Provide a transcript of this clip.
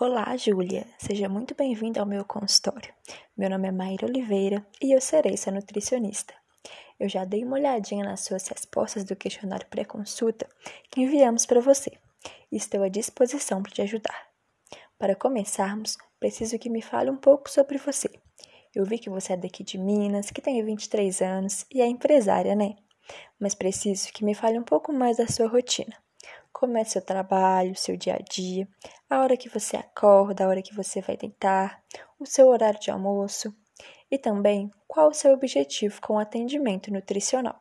Olá, Júlia. Seja muito bem-vinda ao meu consultório. Meu nome é Maíra Oliveira e eu serei sua nutricionista. Eu já dei uma olhadinha nas suas respostas do questionário pré-consulta que enviamos para você estou à disposição para te ajudar. Para começarmos, preciso que me fale um pouco sobre você. Eu vi que você é daqui de Minas, que tem 23 anos e é empresária, né? Mas preciso que me fale um pouco mais da sua rotina como é seu trabalho, seu dia a dia, a hora que você acorda, a hora que você vai deitar, o seu horário de almoço e também qual o seu objetivo com o atendimento nutricional.